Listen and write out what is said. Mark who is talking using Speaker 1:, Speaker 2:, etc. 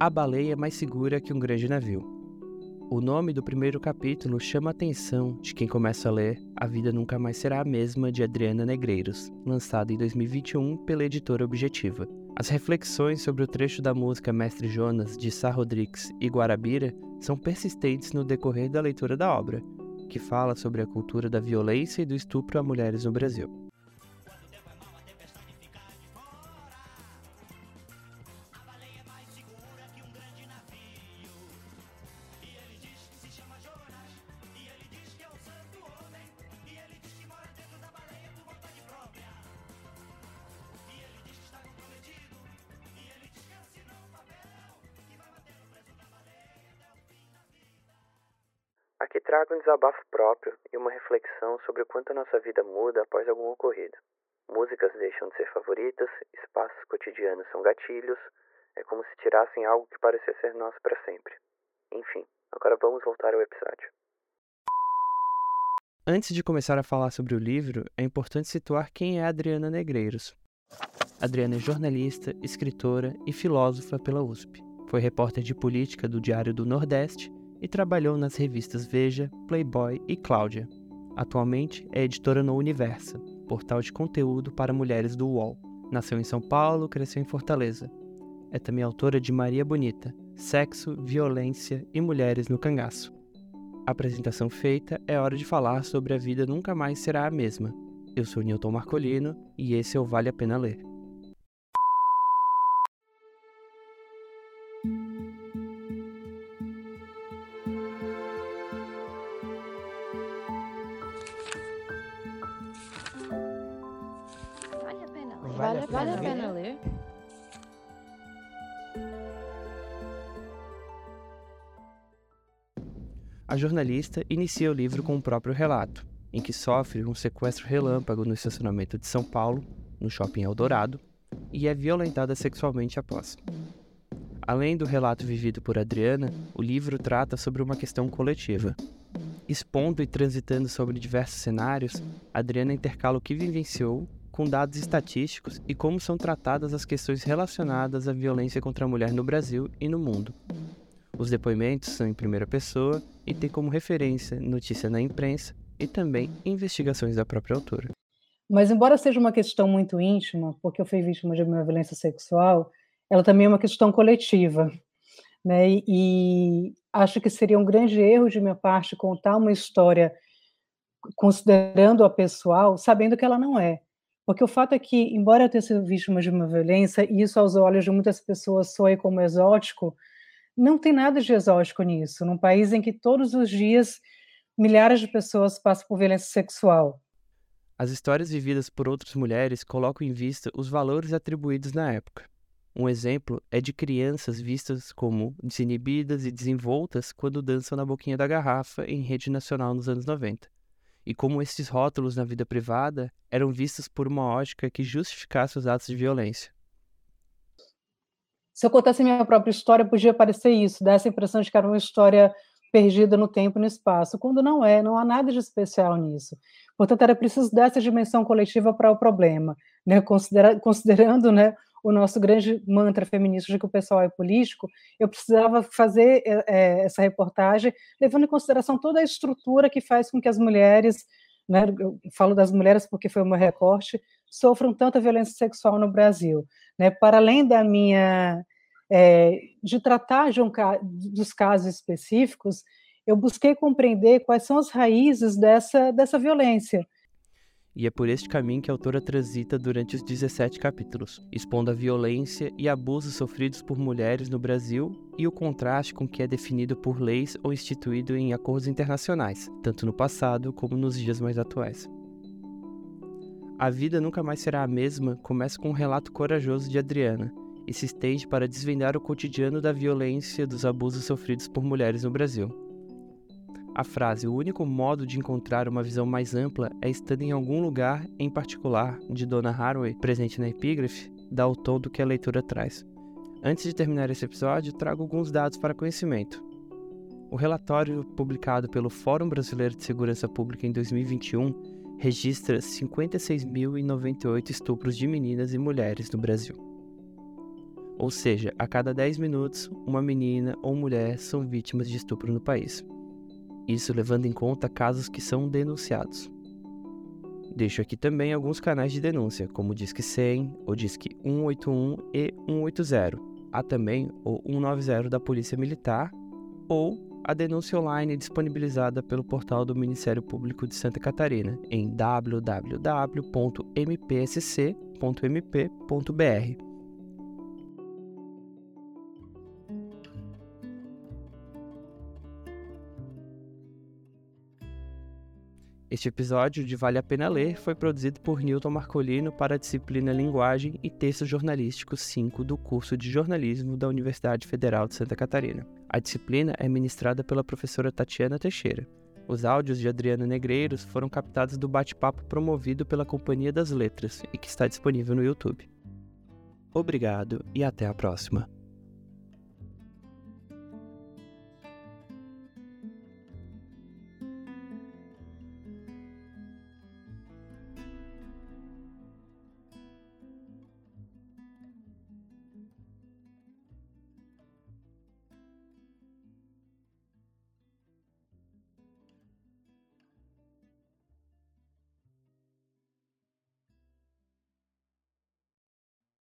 Speaker 1: A Baleia Mais Segura que um Grande Navio. O nome do primeiro capítulo chama a atenção de quem começa a ler A Vida Nunca Mais Será a Mesma, de Adriana Negreiros, lançado em 2021 pela editora Objetiva. As reflexões sobre o trecho da música Mestre Jonas, de Sá Rodrigues e Guarabira, são persistentes no decorrer da leitura da obra, que fala sobre a cultura da violência e do estupro a mulheres no Brasil.
Speaker 2: Aqui trago um desabafo próprio e uma reflexão sobre o quanto a nossa vida muda após algum ocorrido. Músicas deixam de ser favoritas, espaços cotidianos são gatilhos, é como se tirassem algo que parecia ser nosso para sempre. Enfim, agora vamos voltar ao episódio.
Speaker 1: Antes de começar a falar sobre o livro, é importante situar quem é Adriana Negreiros. Adriana é jornalista, escritora e filósofa pela USP. Foi repórter de política do Diário do Nordeste e trabalhou nas revistas Veja, Playboy e Cláudia. Atualmente é editora no Universa, portal de conteúdo para mulheres do UOL. Nasceu em São Paulo, cresceu em Fortaleza. É também autora de Maria Bonita, Sexo, Violência e Mulheres no Cangaço. A apresentação feita, é hora de falar sobre a vida nunca mais será a mesma. Eu sou Newton Marcolino e esse é o Vale a Pena Ler.
Speaker 3: Vale, vale a pena ler?
Speaker 1: A jornalista inicia o livro com o próprio relato, em que sofre um sequestro relâmpago no estacionamento de São Paulo, no shopping Eldorado, e é violentada sexualmente após. Além do relato vivido por Adriana, o livro trata sobre uma questão coletiva. Expondo e transitando sobre diversos cenários, Adriana intercala o que vivenciou com dados estatísticos e como são tratadas as questões relacionadas à violência contra a mulher no Brasil e no mundo. Os depoimentos são em primeira pessoa e têm como referência notícia na imprensa e também investigações da própria autora.
Speaker 4: Mas, embora seja uma questão muito íntima, porque eu fui vítima de uma violência sexual, ela também é uma questão coletiva. Né? E acho que seria um grande erro de minha parte contar uma história considerando a pessoal, sabendo que ela não é. Porque o fato é que, embora eu tenha sido vítima de uma violência, e isso aos olhos de muitas pessoas soe como exótico, não tem nada de exótico nisso, num país em que todos os dias milhares de pessoas passam por violência sexual.
Speaker 1: As histórias vividas por outras mulheres colocam em vista os valores atribuídos na época. Um exemplo é de crianças vistas como desinibidas e desenvoltas quando dançam na boquinha da garrafa em rede nacional nos anos 90 e como esses rótulos na vida privada eram vistos por uma ótica que justificasse os atos de violência.
Speaker 4: Se eu contasse minha própria história, podia parecer isso, dar essa impressão de que era uma história perdida no tempo e no espaço, quando não é, não há nada de especial nisso. Portanto, era preciso dessa dimensão coletiva para o problema, né? Considera considerando né, o nosso grande mantra feminista de que o pessoal é político, eu precisava fazer é, essa reportagem levando em consideração toda a estrutura que faz com que as mulheres, né, eu falo das mulheres porque foi o meu recorte, sofram tanta violência sexual no Brasil. Né? Para além da minha é, de tratar de um, dos casos específicos, eu busquei compreender quais são as raízes dessa, dessa violência
Speaker 1: e é por este caminho que a autora transita durante os 17 capítulos, expondo a violência e abusos sofridos por mulheres no Brasil e o contraste com o que é definido por leis ou instituído em acordos internacionais, tanto no passado como nos dias mais atuais. A vida nunca mais será a mesma começa com um relato corajoso de Adriana e se estende para desvendar o cotidiano da violência dos abusos sofridos por mulheres no Brasil. A frase o único modo de encontrar uma visão mais ampla é estando em algum lugar em particular de Donna Haraway, presente na epígrafe, dá o tom do que a leitura traz. Antes de terminar esse episódio, trago alguns dados para conhecimento. O relatório publicado pelo Fórum Brasileiro de Segurança Pública em 2021 registra 56.098 estupros de meninas e mulheres no Brasil. Ou seja, a cada 10 minutos, uma menina ou mulher são vítimas de estupro no país. Isso levando em conta casos que são denunciados. Deixo aqui também alguns canais de denúncia, como o Disque 100, o Disque 181 e 180. Há também o 190 da Polícia Militar ou a denúncia online disponibilizada pelo portal do Ministério Público de Santa Catarina em www.mpsc.mp.br. Este episódio de Vale a Pena Ler foi produzido por Newton Marcolino para a disciplina Linguagem e Texto Jornalístico 5 do curso de Jornalismo da Universidade Federal de Santa Catarina. A disciplina é ministrada pela professora Tatiana Teixeira. Os áudios de Adriana Negreiros foram captados do bate-papo promovido pela Companhia das Letras e que está disponível no YouTube. Obrigado e até a próxima.